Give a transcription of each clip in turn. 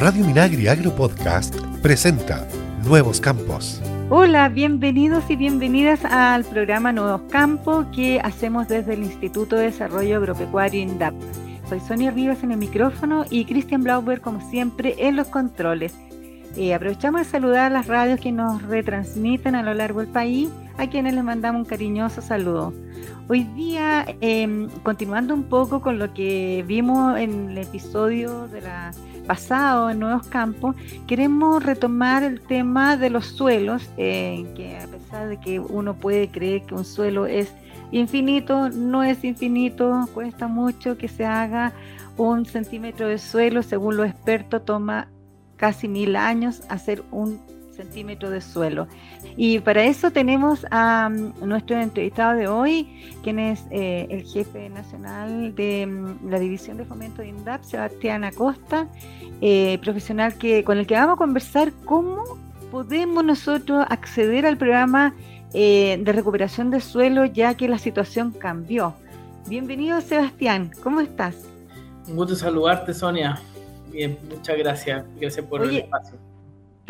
Radio Minagri Agro Podcast presenta Nuevos Campos. Hola, bienvenidos y bienvenidas al programa Nuevos Campos que hacemos desde el Instituto de Desarrollo Agropecuario INDAP. Soy Sonia Rivas en el micrófono y Cristian Blauber, como siempre, en los controles. Eh, aprovechamos de saludar a las radios que nos retransmiten a lo largo del país, a quienes les mandamos un cariñoso saludo. Hoy día, em, continuando un poco con lo que vimos en el episodio de la pasado en Nuevos Campos, queremos retomar el tema de los suelos, eh, que a pesar de que uno puede creer que un suelo es infinito, no es infinito, cuesta mucho que se haga un centímetro de suelo, según los expertos toma casi mil años hacer un centímetro de suelo. Y para eso tenemos a mm, nuestro entrevistado de hoy, quien es eh, el jefe nacional de mm, la División de Fomento de INDAP, Sebastián Acosta, eh, profesional que, con el que vamos a conversar cómo podemos nosotros acceder al programa eh, de recuperación de suelo ya que la situación cambió. Bienvenido Sebastián, ¿cómo estás? Un gusto saludarte Sonia. Bien, muchas gracias. Gracias por el espacio.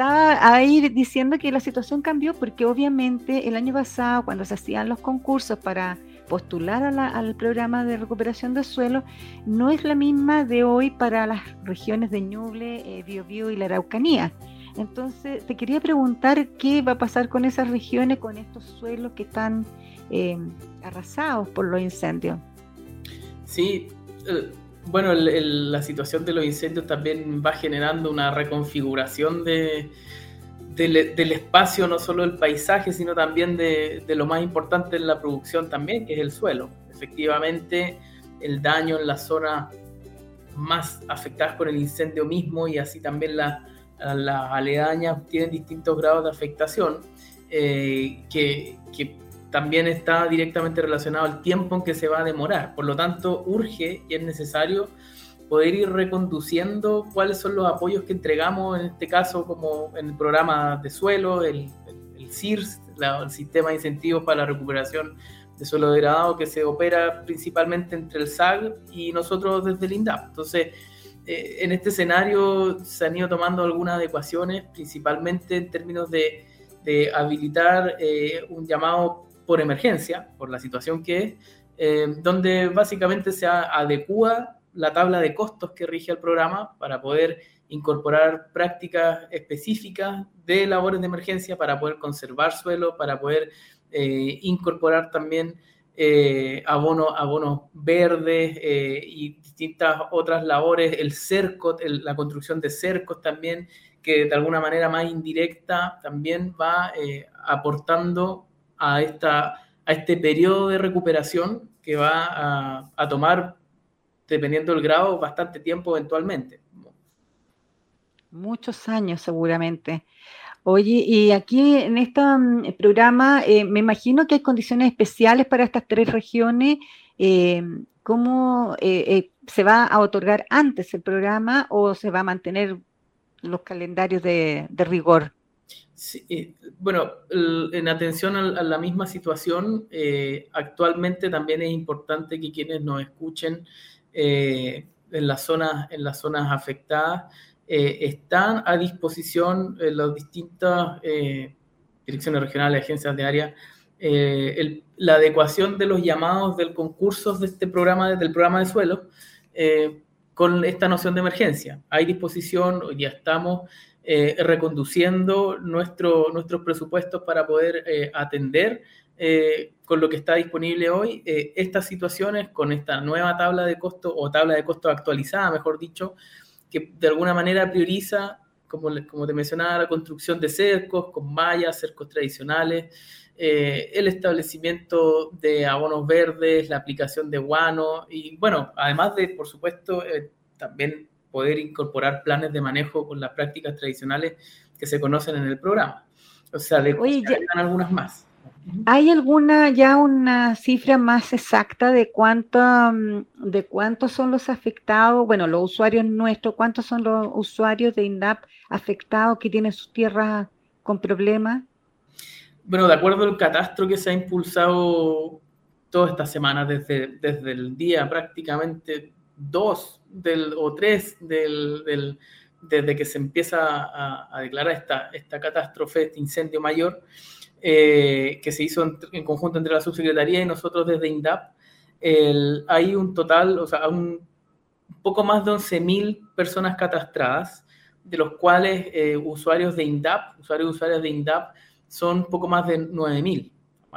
Estaba ahí diciendo que la situación cambió porque obviamente el año pasado, cuando se hacían los concursos para postular al programa de recuperación de suelo, no es la misma de hoy para las regiones de Ñuble, eh, Biobío y la Araucanía. Entonces, te quería preguntar qué va a pasar con esas regiones, con estos suelos que están eh, arrasados por los incendios. Sí, bueno, la situación de los incendios también va generando una reconfiguración de, del, espacio, no solo del paisaje, sino también de, lo más importante en la producción también, que es el suelo. Efectivamente, el daño en las zonas más afectadas por el incendio mismo y así también las aledañas tienen distintos grados de afectación eh, que, que también está directamente relacionado al tiempo en que se va a demorar. Por lo tanto, urge y es necesario poder ir reconduciendo cuáles son los apoyos que entregamos, en este caso como en el programa de suelo, el, el, CIRS, el Sistema de Incentivos para la Recuperación de Suelo Degradado, que se opera principalmente entre el SAG y nosotros desde el INDAP. Entonces, eh, en este escenario se han ido tomando algunas adecuaciones, principalmente en términos de, de habilitar eh, un llamado por emergencia, por la situación que es, eh, donde básicamente se adecua la tabla de costos que rige el programa para poder incorporar prácticas específicas de labores de emergencia para poder conservar suelo, para poder eh, incorporar también eh, abonos, abonos verdes y distintas otras labores, el cerco, la construcción de cercos también, que de alguna manera más indirecta también va aportando a, esta, a este periodo de recuperación que va a, tomar, dependiendo del grado, bastante tiempo eventualmente. Muchos años seguramente. Oye, y aquí en este mm, programa eh, me imagino que hay condiciones especiales para estas tres regiones. Eh, ¿Cómo eh, se va a otorgar antes el programa o se va a mantener los calendarios de rigor? Sí, bueno, en atención a, la misma situación, eh, actualmente también es importante que quienes nos escuchen eh, en, las zonas, en las zonas afectadas eh, están a disposición las distintas direcciones regionales, agencias de área, la adecuación de los llamados del concurso de este programa, del programa de suelo, con esta noción de emergencia. Hay disposición, ya estamos eh, reconduciendo nuestro, nuestros presupuestos para poder eh, atender eh, con lo que está disponible hoy estas situaciones con esta nueva tabla de costo o tabla de costo actualizada, mejor dicho, que de alguna manera prioriza, como, como te mencionaba, la construcción de cercos con mallas, cercos tradicionales, el establecimiento de abonos verdes, la aplicación de guano y bueno, además de, por supuesto, también poder incorporar planes de manejo con las prácticas tradicionales que se conocen en el programa. O sea, de Oye, algunas más. ¿Hay alguna ya una cifra más exacta de cuánto, mm, de cuántos son los afectados, bueno, los usuarios nuestros, cuántos son los usuarios de INDAP afectados que tienen sus tierras con problemas? Bueno, de acuerdo al catastro que se ha impulsado todas estas semanas, desde, desde el día prácticamente dos del, o tres del, desde que se empieza a, declarar esta, esta catástrofe, este incendio mayor, eh, que se hizo en, conjunto entre la subsecretaría y nosotros desde INDAP, hay un total, o sea, un poco más de 11.000 personas catastradas, de los cuales eh, usuarios de INDAP, usuarios y usuarias de INDAP, son poco más de 9.000.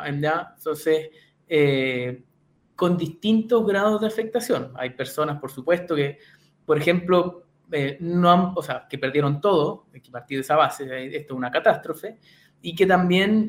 Entonces, eh, con distintos grados de afectación. Hay personas, por supuesto, que, por ejemplo, eh, no han, o sea, que perdieron todo, hay que partir de esa base, esto es una catástrofe, y que también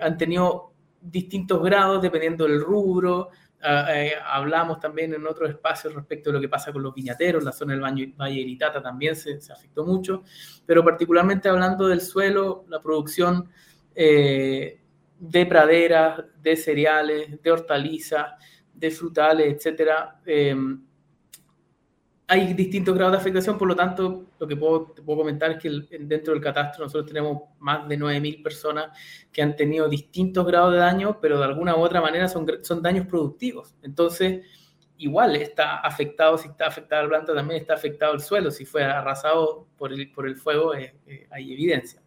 han tenido distintos grados dependiendo del rubro, Ah, eh, hablamos también en otros espacios respecto de lo que pasa con los viñateros, la zona del Valle, Valle Iritata también se, afectó mucho, pero particularmente hablando del suelo, la producción eh, de praderas, de cereales, de hortalizas, de frutales, etcétera, eh, hay distintos grados de afectación, por lo tanto, lo que puedo, comentar es que dentro del catastro nosotros tenemos más de 9.000 personas que han tenido distintos grados de daño, pero de alguna u otra manera son, son daños productivos. Entonces, igual está afectado, si está afectada la planta, también está afectado el suelo. Si fue arrasado por el, por el fuego, eh, hay evidencia.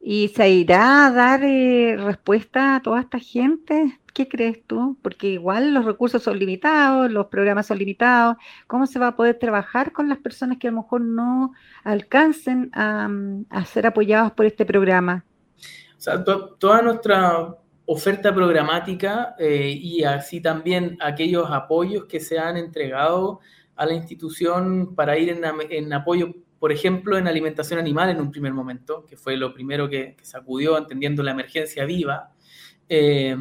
¿Y se irá a dar eh, respuesta a toda esta gente? ¿Qué crees tú? Porque igual los recursos son limitados, los programas son limitados. ¿Cómo se va a poder trabajar con las personas que a lo mejor no alcancen a, ser apoyados por este programa? O sea, toda nuestra oferta programática eh, y así también aquellos apoyos que se han entregado a la institución para ir en, apoyo, por ejemplo, en alimentación animal en un primer momento, que fue lo primero que, sacudió entendiendo la emergencia viva. Eh,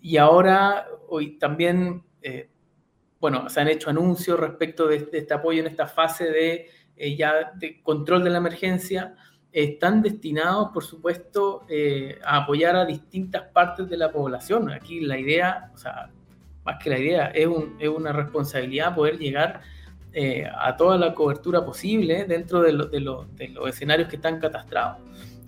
y ahora, hoy también, eh, bueno, se han hecho anuncios respecto de, este apoyo en esta fase de eh, ya de control de la emergencia. están destinados, por supuesto, eh, a apoyar a distintas partes de la población. Aquí la idea, o sea, más que la idea, es, es una responsabilidad poder llegar a toda la cobertura posible dentro de, de, de los escenarios que están catastrados.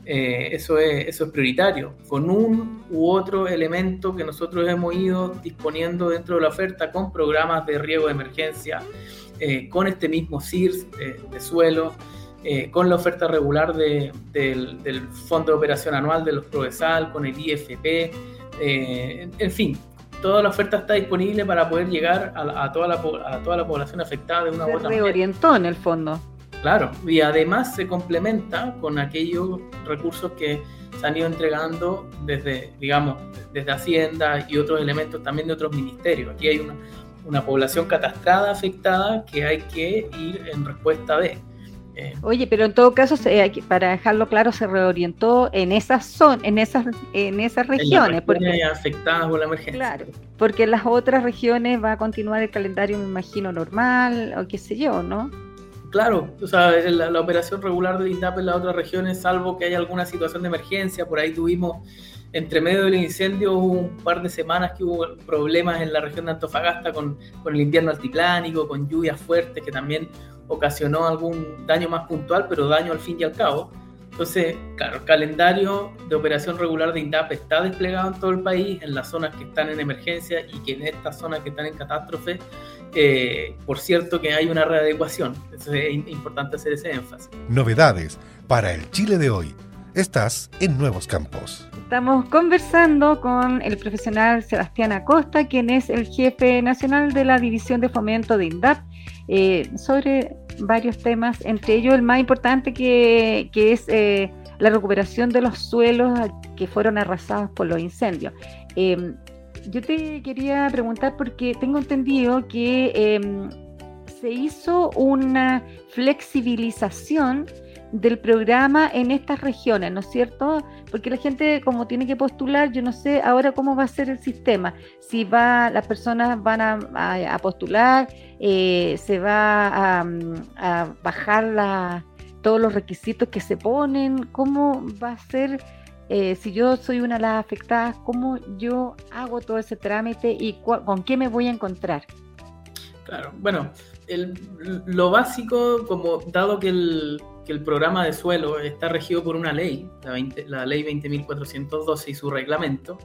Eh, eso, es, eso es prioritario, con un u otro elemento que nosotros hemos ido disponiendo dentro de la oferta con programas de riego de emergencia, eh, con este mismo CIRS eh, de suelo, con la oferta regular del, Fondo de Operación Anual de los Provesal, con el IFP, en fin, toda la oferta está disponible para poder llegar a, toda, la, a toda la población afectada de una u otra manera. reorientó en el fondo. Claro, y además se complementa con aquellos recursos que se han ido entregando desde, digamos, desde Hacienda y otros elementos también de otros ministerios. Aquí hay una, población catastrada, afectada, que hay que ir en respuesta de. Eh, Oye, pero en todo caso, para dejarlo claro, se reorientó en esas zonas, en esas, en esas regiones. porque, afectadas por la emergencia. Claro, porque en las otras regiones va a continuar el calendario, me imagino, normal, o qué sé yo, ¿no? Claro, o sea, la, operación regular de INDAP en las otras regiones, salvo que haya alguna situación de emergencia, por ahí tuvimos entre medio del incendio un par de semanas que hubo problemas en la región de Antofagasta con, con el invierno altiplánico, con lluvias fuertes que también ocasionó algún daño más puntual, pero daño al fin y al cabo. Entonces, claro, el calendario de operación regular de INDAP está desplegado en todo el país, en las zonas que están en emergencia y que en estas zonas que están en catástrofe eh, por cierto que hay una readecuación, eso es importante hacer ese énfasis. Novedades para el Chile de hoy. Estás en Nuevos Campos. Estamos conversando con el profesional Sebastián Acosta, quien es el jefe nacional de la División de Fomento de INDAP, eh, sobre varios temas, entre ellos el más importante que, es eh, la recuperación de los suelos que fueron arrasados por los incendios yo te quería preguntar porque tengo entendido que em, se hizo una flexibilización del programa en estas regiones, ¿no es cierto? Porque la gente como tiene que postular, yo no sé ahora cómo va a ser el sistema, si va, las personas van a, postular, eh, se va a, bajar todos los requisitos que se ponen, cómo va a ser eh, si yo soy una de las afectadas, cómo yo hago todo ese trámite y con qué me voy a encontrar. Claro, bueno, lo básico, como dado que el, programa de suelo está regido por una ley, la, ley 20.412 y su reglamento,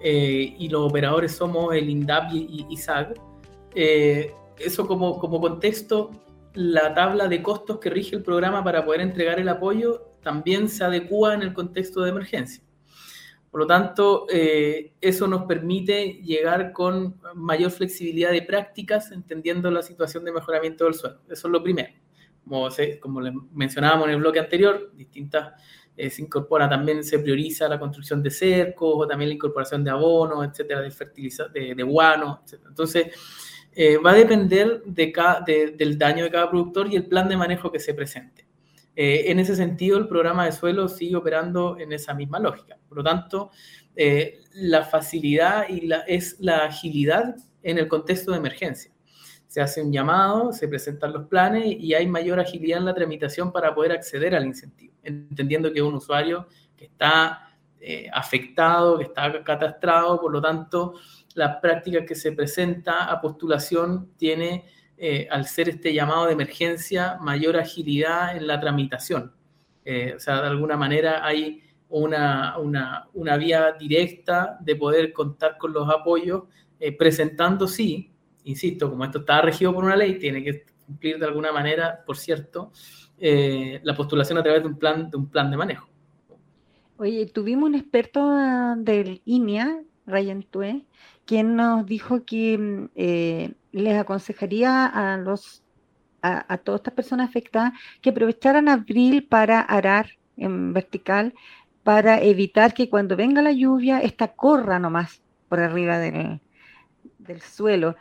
eh, y los operadores somos el INDAP y, ISAG, eh, eso como, como contexto, la tabla de costos que rige el programa para poder entregar el apoyo también se adecua en el contexto de emergencia. Por lo tanto, eh, eso nos permite llegar con mayor flexibilidad de prácticas, entendiendo la situación de mejoramiento del suelo. Eso es lo primero. Como, como mencionábamos en el bloque anterior, distintas eh, se incorpora también, se prioriza la construcción de cercos o también la incorporación de abonos, etcétera, de fertilizantes, de, guano, etcétera. Entonces, eh, va a depender de del daño de cada productor y el plan de manejo que se presente. Eh, en ese sentido, el programa de suelo sigue operando en esa misma lógica. Por lo tanto, eh, la facilidad y es la agilidad en el contexto de emergencia. Se hace un llamado, se presentan los planes y hay mayor agilidad en la tramitación para poder acceder al incentivo, entendiendo que un usuario que está afectado, que está catastrado, por lo tanto, la práctica que se presenta a postulación tiene, eh, al ser este llamado de emergencia, mayor agilidad en la tramitación. Eh, o sea, de alguna manera hay una, una, vía directa de poder contar con los apoyos, eh, presentando, sí, insisto, como esto está regido por una ley, tiene que cumplir de alguna manera, por cierto, la postulación a través de un plan de, un plan de manejo. Oye, tuvimos un experto ah, del INEA, Ryan Tue, quien nos dijo que mm, eh, les aconsejaría a los a, todas estas personas afectadas que aprovecharan abril para arar en vertical para evitar que cuando venga la lluvia esta corra nomás por arriba del, suelo.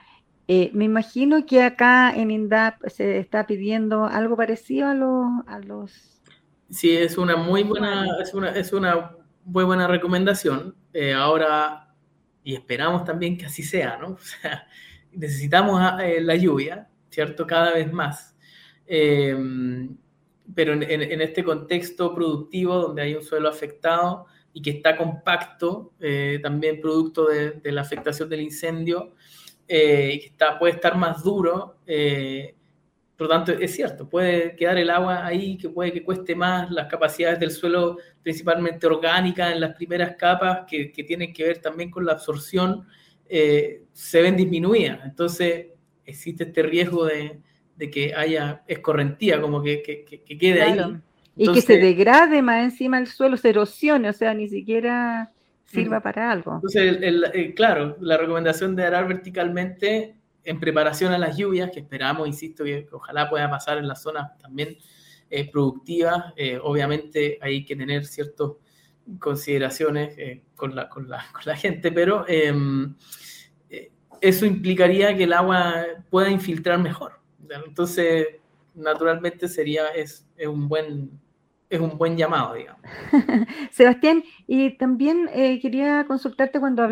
Eh, me imagino que acá en INDAP se está pidiendo algo parecido a los, a los Sí, es una muy buena, es una, es una muy buena recomendación. Eh, ahora y esperamos también que así sea, ¿no? O sea, necesitamos ah, eh, la lluvia, ¿cierto? Cada vez más. Em, pero en, este contexto productivo donde hay un suelo afectado y que está compacto, eh, también producto de, la afectación del incendio, eh, que está, puede estar más duro, por lo tanto, es cierto, puede quedar el agua ahí, que puede que cueste más, las capacidades del suelo, principalmente orgánicas, en las primeras capas, que, tienen que ver también con la absorción, eh, se ven disminuidas. Entonces, existe este riesgo de, que haya escorrentía, como que, quede ahí. y que se degrade más encima el suelo, se erosione, o sea, ni siquiera sirva para algo. Entonces, eh, claro, la recomendación de arar verticalmente en preparación a las lluvias, que esperamos, insisto, que, ojalá pueda pasar en las zonas también eh, productivas. Eh, obviamente hay que tener ciertas consideraciones eh, con, la, con, la, con, la, gente, pero em, eso implicaría que el agua pueda infiltrar mejor. Entonces, naturalmente sería, es, es un buen es un buen llamado, digamos. Sebastián, y también eh, quería consultarte cuando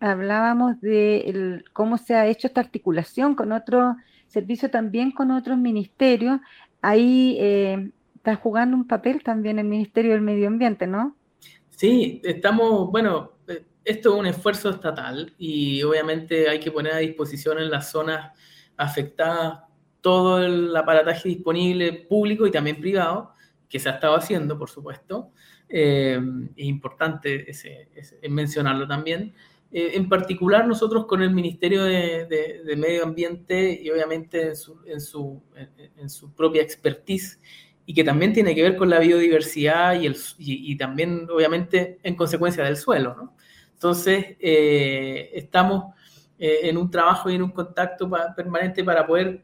hablábamos de cómo se ha hecho esta articulación con otro servicio, también con otros ministerios. Ahí eh, está jugando un papel también el Ministerio del Medio Ambiente, ¿no? Sí, estamos, bueno, eh, esto es un esfuerzo estatal y obviamente hay que poner a disposición en las zonas afectadas todo el aparataje disponible público y también privado que se ha estado haciendo, por supuesto. Eh, es importante ese, mencionarlo también. Eh, en particular, nosotros con el Ministerio de, Medio Ambiente y obviamente en su, en, su, en, su, propia expertise, y que también tiene que ver con la biodiversidad y, el, y, también, obviamente, en consecuencia del suelo. ¿no? Entonces, eh, estamos en un trabajo y en un contacto permanente para poder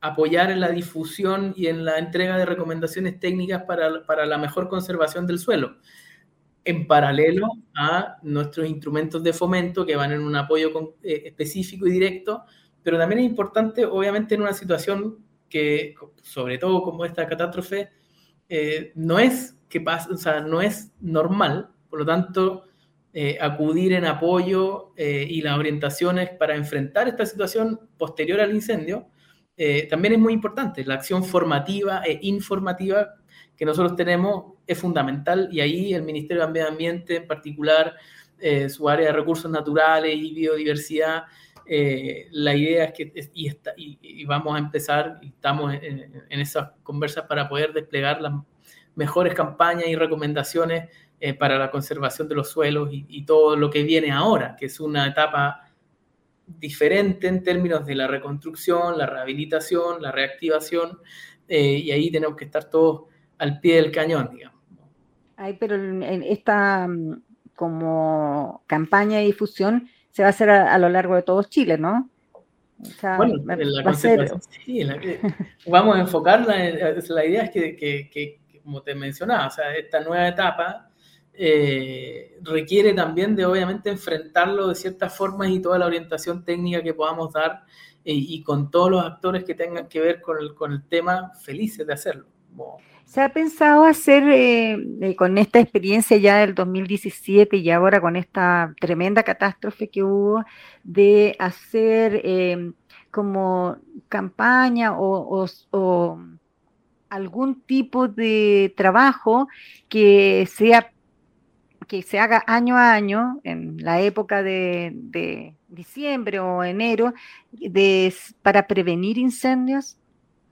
apoyar en la difusión y en la entrega de recomendaciones técnicas para, la mejor conservación del suelo, en paralelo a nuestros instrumentos de fomento que van en un apoyo eh, específico y directo, pero también es importante, obviamente, en una situación sobre todo como esta catástrofe, eh, no es que pasa, o sea, no es normal, por lo tanto, eh, acudir en apoyo y las orientaciones para enfrentar esta situación posterior al incendio eh, también es muy importante. La acción formativa e informativa que nosotros tenemos es fundamental y ahí el Ministerio de Ambiente, en particular eh, su área de recursos naturales y biodiversidad, eh, la idea es que, y, y, vamos a empezar, y estamos en, esas conversas para poder desplegar las mejores campañas y recomendaciones para la conservación de los suelos y, y todo lo que viene ahora, que es una etapa diferente en términos de la reconstrucción, la rehabilitación, la reactivación, eh, y ahí tenemos que estar todos al pie del cañón, digamos. Ay, pero en esta mm, como campaña de difusión se va a hacer a, lo largo de todo Chile, ¿no? bueno, la sí, vamos a enfocarla, la idea es que, como te mencionaba, o sea, esta nueva etapa eh, requiere también de obviamente enfrentarlo de ciertas formas y toda la orientación técnica que podamos dar eh, y con todos los actores que tengan que ver con el, con el tema, felices de hacerlo. ¿Se ha pensado hacer eh, con esta experiencia ya del 2017 y ahora con esta tremenda catástrofe que hubo, de hacer eh, como campaña o, algún tipo de trabajo que sea que se haga año a año, en la época de, diciembre o enero, para prevenir incendios?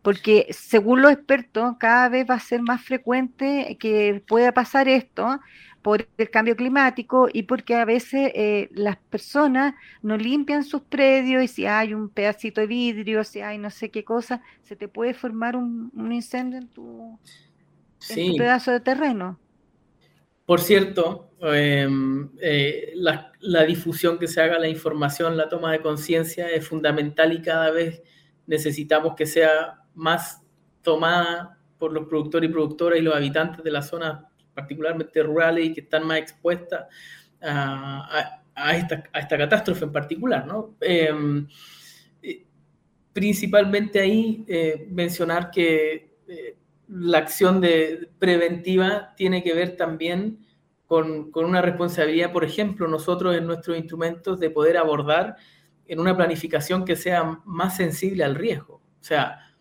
Porque según los expertos, cada vez va a ser más frecuente que pueda pasar esto por el cambio climático y porque a veces eh, las personas no limpian sus predios y si hay un pedacito de vidrio, si hay no sé qué cosa, se te puede formar un, incendio en tu, pedazo de terreno. Por cierto, em, eh, la, la difusión que se haga, la información, la toma de conciencia es fundamental y cada vez necesitamos que sea más tomada por los productores y productoras y los habitantes de las zonas particularmente rurales y que están más expuestas a, esta, catástrofe en particular. ¿no? Em, principalmente ahí eh, mencionar que eh, la acción de preventiva tiene que ver también con, con, una responsabilidad, por ejemplo, nosotros en nuestros instrumentos de poder abordar en una planificación que sea más sensible al riesgo. O sea,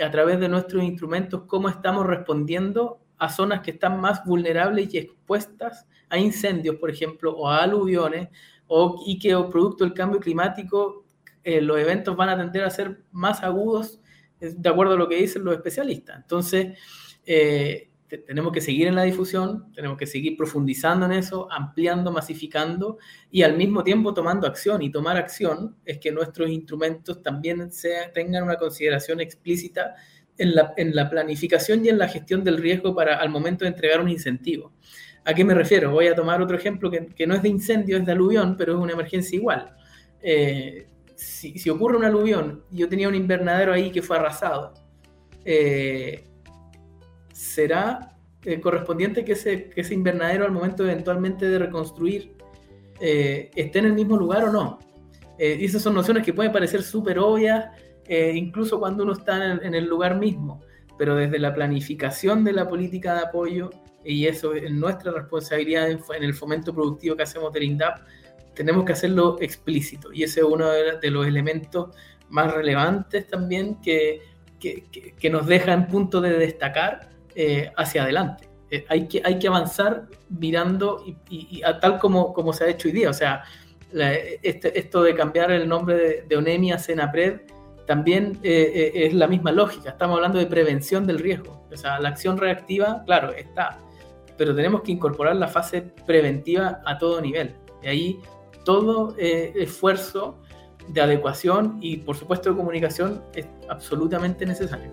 a través de nuestros instrumentos, cómo estamos respondiendo a zonas que están más vulnerables y expuestas a incendios, por ejemplo, o a aluviones, o, y que producto del cambio climático eh, los eventos van a tender a ser más agudos, de acuerdo a lo que dicen los especialistas. Entonces, eh, tenemos que seguir en la difusión, tenemos que seguir profundizando en eso, ampliando, masificando y al mismo tiempo tomando acción. Y tomar acción es que nuestros instrumentos también tengan una consideración explícita en la, en la, planificación y en la gestión del riesgo para al momento de entregar un incentivo. ¿A qué me refiero? Voy a tomar otro ejemplo que, que no es de incendio, es de aluvión, pero es una emergencia igual. Eh, si, si, ocurre un aluvión, yo tenía un invernadero ahí que fue arrasado. Eh, será eh, correspondiente que ese, que ese invernadero al momento eventualmente de reconstruir eh, esté en el mismo lugar o no. Eh, y esas son nociones que pueden parecer súper obvias, incluso cuando uno está en, el lugar mismo, pero desde la planificación de la política de apoyo, y eso es nuestra responsabilidad en, el fomento productivo que hacemos del INDAP, tenemos que hacerlo explícito. Y ese es uno de, los elementos más relevantes también que, que, que nos deja en punto de destacar eh, hacia adelante. Eh, hay, que, hay que avanzar mirando y, a tal como, como se ha hecho hoy día. O sea, este, esto de cambiar el nombre de, de Onemia a Senapred también eh, es la misma lógica. Estamos hablando de prevención del riesgo. O sea, la acción reactiva, claro, está, pero tenemos que incorporar la fase preventiva a todo nivel. Y ahí todo esfuerzo de adecuación y, por supuesto, de comunicación es absolutamente necesario.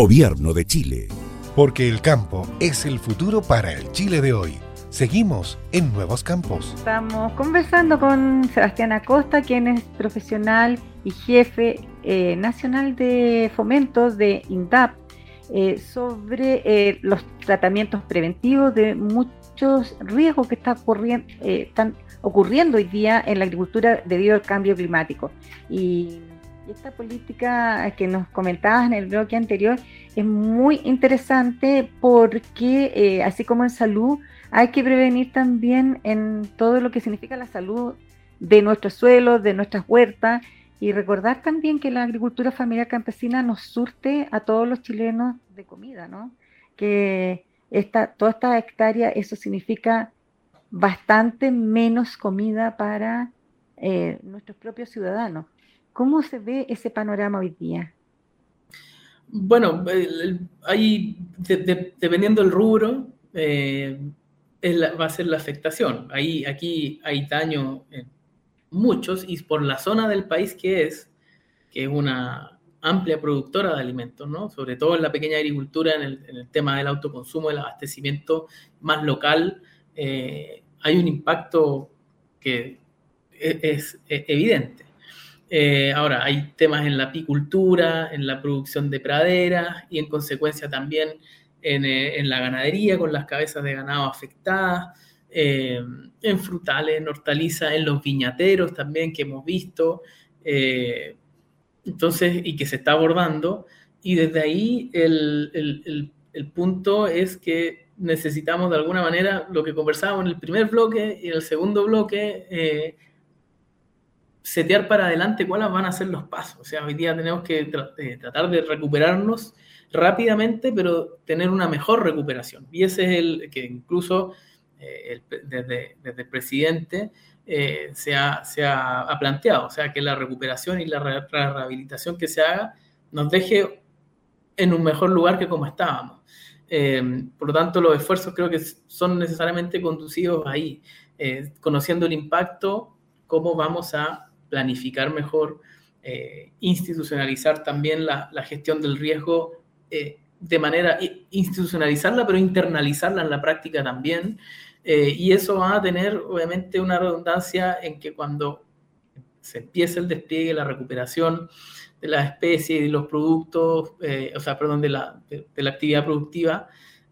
de Chile. Porque el campo es el futuro para el Chile de hoy. Seguimos en Nuevos Campos. Estamos conversando con Sebastián Acosta, quien es profesional y jefe eh, nacional de fomento de INDAP, eh, sobre eh, los tratamientos preventivos de muchos riesgos que está ocurriendo, están ocurriendo hoy día en la agricultura debido al cambio climático. Y, esta política que nos comentabas en el bloque anterior es muy interesante porque, eh, así como en salud, hay que prevenir también en todo lo que significa la salud de nuestros suelos, de nuestras huertas, y recordar también que la agricultura familiar campesina nos surte a todos los chilenos de comida, ¿no? Que esta, toda esta hectárea, eso significa bastante menos comida para eh, nuestros propios ciudadanos. ¿Cómo se ve ese panorama hoy día? Bueno, ahí, dependiendo del rubro, eh, va a ser la afectación. Ahí, aquí hay daño en muchos y por la zona del país que es, que es una amplia productora de alimentos, ¿no? Sobre todo en la pequeña agricultura, en el, tema del autoconsumo, el abastecimiento más local, eh, hay un impacto que e, es, e, evidente. Eh, ahora, hay temas en la apicultura, en la producción de praderas y en consecuencia también en, eh, en la ganadería con las cabezas de ganado afectadas. Eh, en frutales, en hortalizas, en los viñateros también que hemos visto, eh, entonces, y que se está abordando. Y desde ahí el, el, el, punto es que necesitamos de alguna manera lo que conversábamos en el primer bloque y en el segundo bloque, eh, setear para adelante cuáles van a ser los pasos. O sea, hoy día tenemos que tratar de recuperarnos rápidamente, pero tener una mejor recuperación. Y ese es el que incluso eh, desde, el presidente eh, se, ha, planteado, o sea, que la recuperación y la rehabilitación que se haga nos deje en un mejor lugar que como estábamos. Eh, por lo tanto, los esfuerzos creo que son necesariamente conducidos ahí, conociendo el impacto, cómo vamos a planificar mejor, institucionalizar también la, la, gestión del riesgo de manera institucionalizarla, pero internalizarla en la práctica también, eh, y eso va a tener, obviamente, una redundancia en que cuando se empiece el despliegue, la recuperación de las especies y los productos, eh, o sea, perdón, de la, de, la actividad productiva,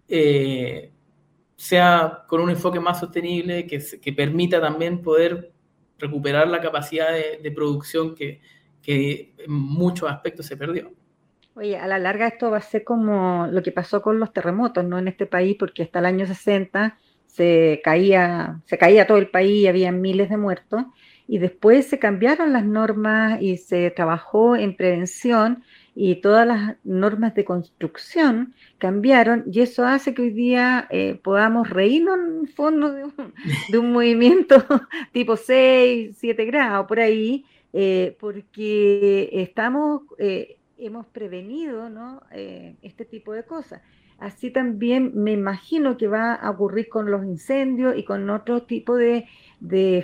eh, sea con un enfoque más sostenible, que, permita también poder recuperar la capacidad de, de producción que, que, en muchos aspectos se perdió. Oye, a la larga esto va a ser como lo que pasó con los terremotos, ¿no? En este país, porque hasta el año 60 se caía, se caía todo el país había miles de muertos. Y después se cambiaron las normas y se trabajó en prevención y todas las normas de construcción cambiaron y eso hace que hoy día eh, podamos reírnos en fondo de un, de un movimiento tipo 6, 7 grados por ahí, eh, porque estamos, eh, hemos prevenido ¿no? este tipo de cosas. Así también me imagino que va a ocurrir con los incendios y con otro tipo de,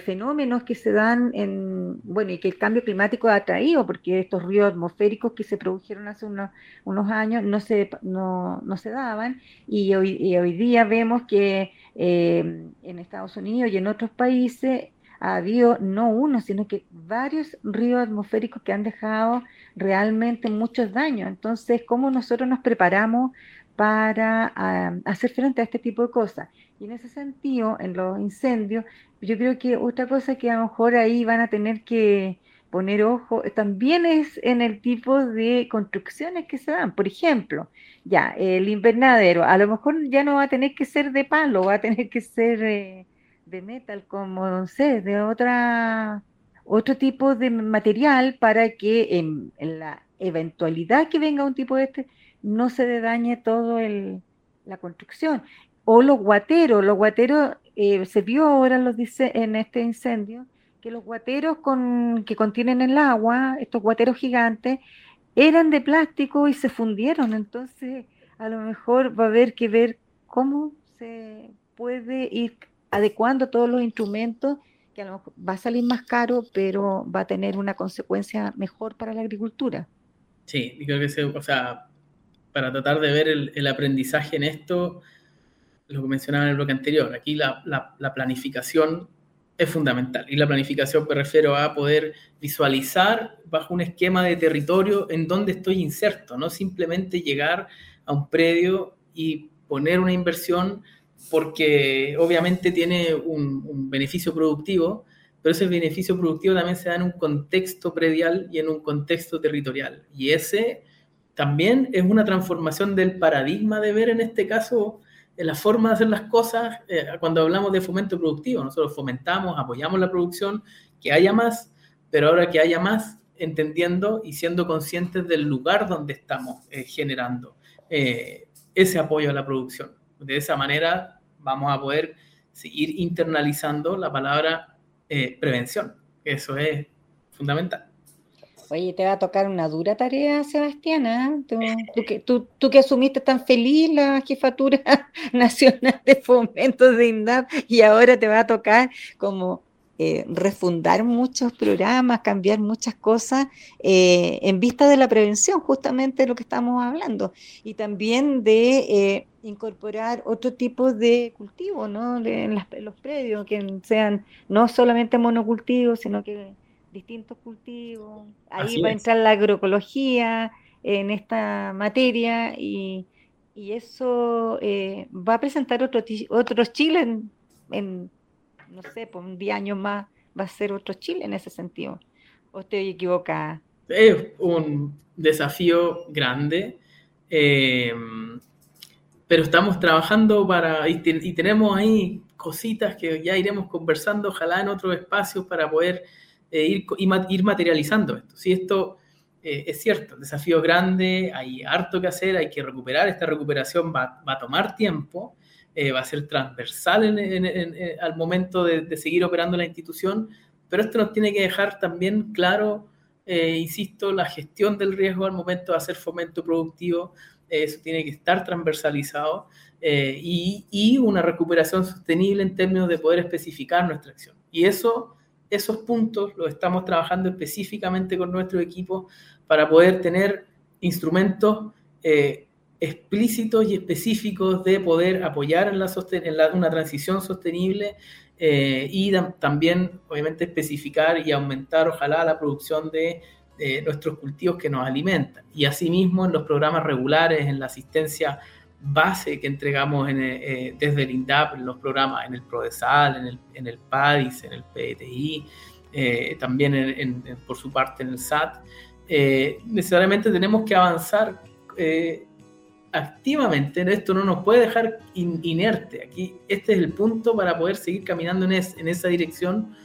fenómenos que se dan en, bueno, y que el cambio climático ha traído, porque estos ríos atmosféricos que se produjeron hace unos, unos años no se, no, se daban, y hoy, hoy día vemos que eh, en Estados Unidos y en otros países ha habido no uno, sino que varios ríos atmosféricos que han dejado realmente muchos daños. Entonces, ¿cómo nosotros nos preparamos para ah, hacer frente a este tipo de cosas. Y en ese sentido, en los incendios, yo creo que otra cosa que a lo mejor ahí van a tener que poner ojo también es en el tipo de construcciones que se dan. Por ejemplo, ya, el invernadero, a lo mejor ya no va a tener que ser de palo, va a tener que ser eh, de metal, como no sé, de otra otro tipo de material para que en, en la eventualidad que venga un tipo de este, no se dañe todo el, la construcción. O los guateros, los guateros, eh, se vio ahora los dice, en este incendio, que los guateros con, que contienen el agua, estos guateros gigantes, eran de plástico y se fundieron. Entonces, a lo mejor va a haber que ver cómo se puede ir adecuando todos los instrumentos, que a lo mejor va a salir más caro, pero va a tener una consecuencia mejor para la agricultura. Sí, creo que se, o sea, para tratar de ver el, aprendizaje en esto, lo que mencionaba en el bloque anterior. Aquí la, planificación es fundamental. Y la planificación me refiero a poder visualizar bajo un esquema de territorio en donde estoy inserto, no simplemente llegar a un predio y poner una inversión porque obviamente tiene un, un, beneficio productivo, pero ese beneficio productivo también se da en un contexto predial y en un contexto territorial. Y ese también es una transformación del paradigma de ver en este caso la forma de hacer las cosas eh, cuando hablamos de fomento productivo. Nosotros fomentamos, apoyamos la producción, que haya más, pero ahora que haya más, entendiendo y siendo conscientes del lugar donde estamos eh, generando eh, ese apoyo a la producción. De esa manera vamos a poder seguir internalizando la palabra prevención. Eso es fundamental. Oye, te va a tocar una dura tarea, Sebastiana. Tú, que, tú, que asumiste tan feliz la jefatura nacional de fomento de INDAP y ahora te va a tocar como eh, refundar muchos programas, cambiar muchas cosas eh, en vista de la prevención, justamente lo que estamos hablando, y también de eh, incorporar otro tipo de cultivo ¿no? en, los predios, que sean no solamente monocultivos, sino que distintos cultivos. Ahí va a entrar la agroecología en esta materia y, eso va a presentar otro, otros Chile en no sé, por un 10 años más va a ser otro Chile en ese sentido. ¿O estoy equivocada? Es un desafío grande, eh, pero estamos trabajando para, y, tenemos ahí cositas que ya iremos conversando, ojalá en otros espacios para poder eh, ir, ir, materializando esto. Si esto eh, es cierto, desafío grande, hay harto que hacer, hay que recuperar, esta recuperación va, va a tomar tiempo, eh, va a ser transversal eh, al momento de, seguir operando la institución, pero esto nos tiene que dejar también claro, insisto, la gestión del riesgo al momento de hacer fomento productivo, eso tiene que estar transversalizado y, y, una recuperación sostenible en términos de poder especificar nuestra acción. Y eso, esos puntos los estamos trabajando específicamente con nuestro equipo para poder tener instrumentos explícitos y específicos de poder apoyar en, la, una transición sostenible eh, y también, obviamente, especificar y aumentar, ojalá, la producción de nuestros cultivos que nos alimentan. Y asimismo, en los programas regulares, en la asistencia base que entregamos eh, desde el INDAP, en los programas, en el PRODESAL, en el, en el PADIS, en el PETI, eh, también por su parte en el SAT, necesariamente tenemos que avanzar activamente, esto no nos puede dejar inerte. Aquí, este es el punto para poder seguir caminando en, en esa dirección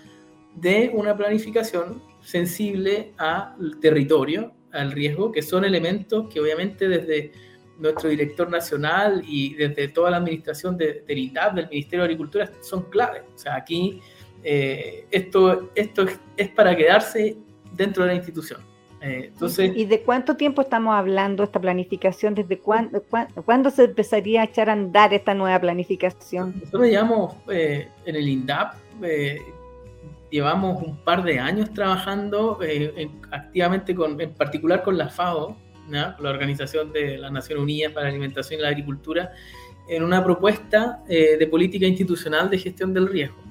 de una planificación sensible al territorio, al riesgo, que son elementos que obviamente desde nuestro director nacional y desde toda la administración de, del INDAP, del Ministerio de Agricultura, son claves. O sea, aquí eh, esto, esto es para quedarse dentro de la institución. Eh, entonces, ¿Y de cuánto tiempo estamos hablando esta planificación? ¿Desde cuándo, cuándo, se empezaría a echar a andar esta nueva planificación? Nosotros llevamos en el INDAP, eh, llevamos un par de años trabajando eh, activamente, con, en particular con la FAO, la Organización de las Naciones Unidas para la Alimentación y la Agricultura, en una propuesta de política institucional de gestión del riesgo.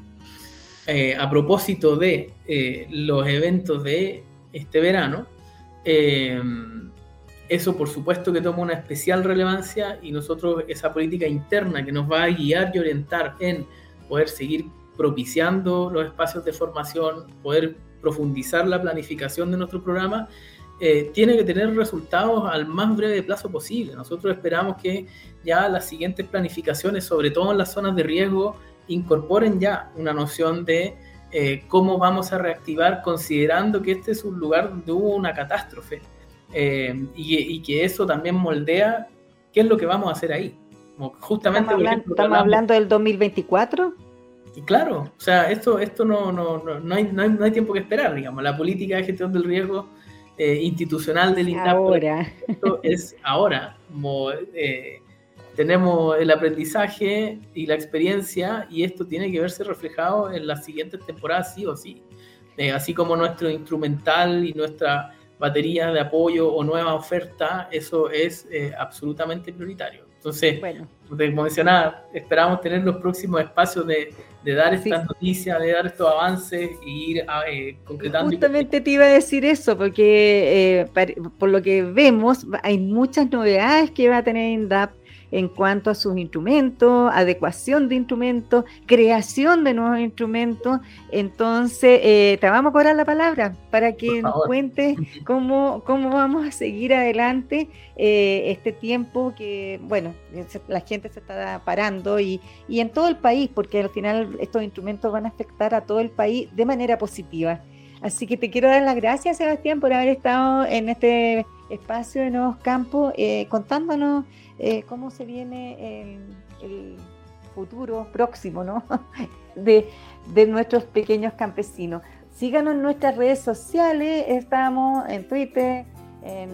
a propósito de los eventos de este verano, eh, eso por supuesto que toma una especial relevancia y nosotros esa política interna que nos va a guiar y orientar en poder seguir propiciando los espacios de formación, poder profundizar la planificación de nuestro programa, eh, tiene que tener resultados al más breve plazo posible. Nosotros esperamos que ya las siguientes planificaciones, sobre todo en las zonas de riesgo, incorporen ya una noción de eh, cómo vamos a reactivar considerando que este es un lugar donde hubo una catástrofe eh, y, que eso también moldea qué es lo que vamos a hacer ahí. justamente ¿Estamos, hablando, del 2024? Y claro, o sea, esto, esto no, no, no, hay, no, hay, tiempo que esperar, digamos, la política de gestión del riesgo eh, institucional del INDAP es ahora, como, tenemos el aprendizaje y la experiencia y esto tiene que verse reflejado en las siguientes temporadas sí o sí. Eh, así como nuestro instrumental y nuestra batería de apoyo o nueva oferta, eso es eh, absolutamente prioritario. Entonces, bueno. como mencionaba, esperamos tener los próximos espacios de, dar estas noticias, de dar estos avances y ir eh, concretando. Justamente te iba a decir eso, porque por lo que vemos, hay muchas novedades que va a tener INDAP en cuanto a sus instrumentos, adecuación de instrumentos, creación de nuevos instrumentos. Entonces, eh, te vamos a cobrar la palabra para que nos cuentes cómo, cómo vamos a seguir adelante eh, este tiempo que, bueno, la gente se está parando y, y en todo el país, porque al final estos instrumentos van a afectar a todo el país de manera positiva. Así que te quiero dar las gracias, Sebastián, por haber estado en este espacio de Nuevos Campos, eh, contándonos eh, cómo se viene el, futuro próximo ¿no? de, de, nuestros pequeños campesinos. Síganos en nuestras redes sociales, estamos en Twitter, en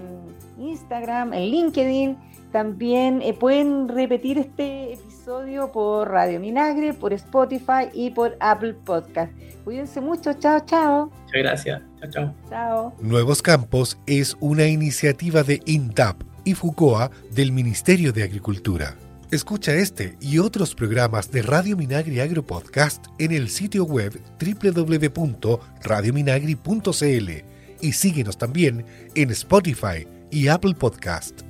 Instagram, en LinkedIn. También eh, pueden repetir este episodio por Radio Minagre, por Spotify y por Apple Podcast. Cuídense mucho, chao, chao. Muchas gracias, chao. Chao. Nuevos Campos es una iniciativa de INTAP y FUCOA del Ministerio de Agricultura. Escucha este y otros programas de Radio Minagri Agro Podcast en el sitio web www.radiominagri.cl y síguenos también en Spotify y Apple Podcast.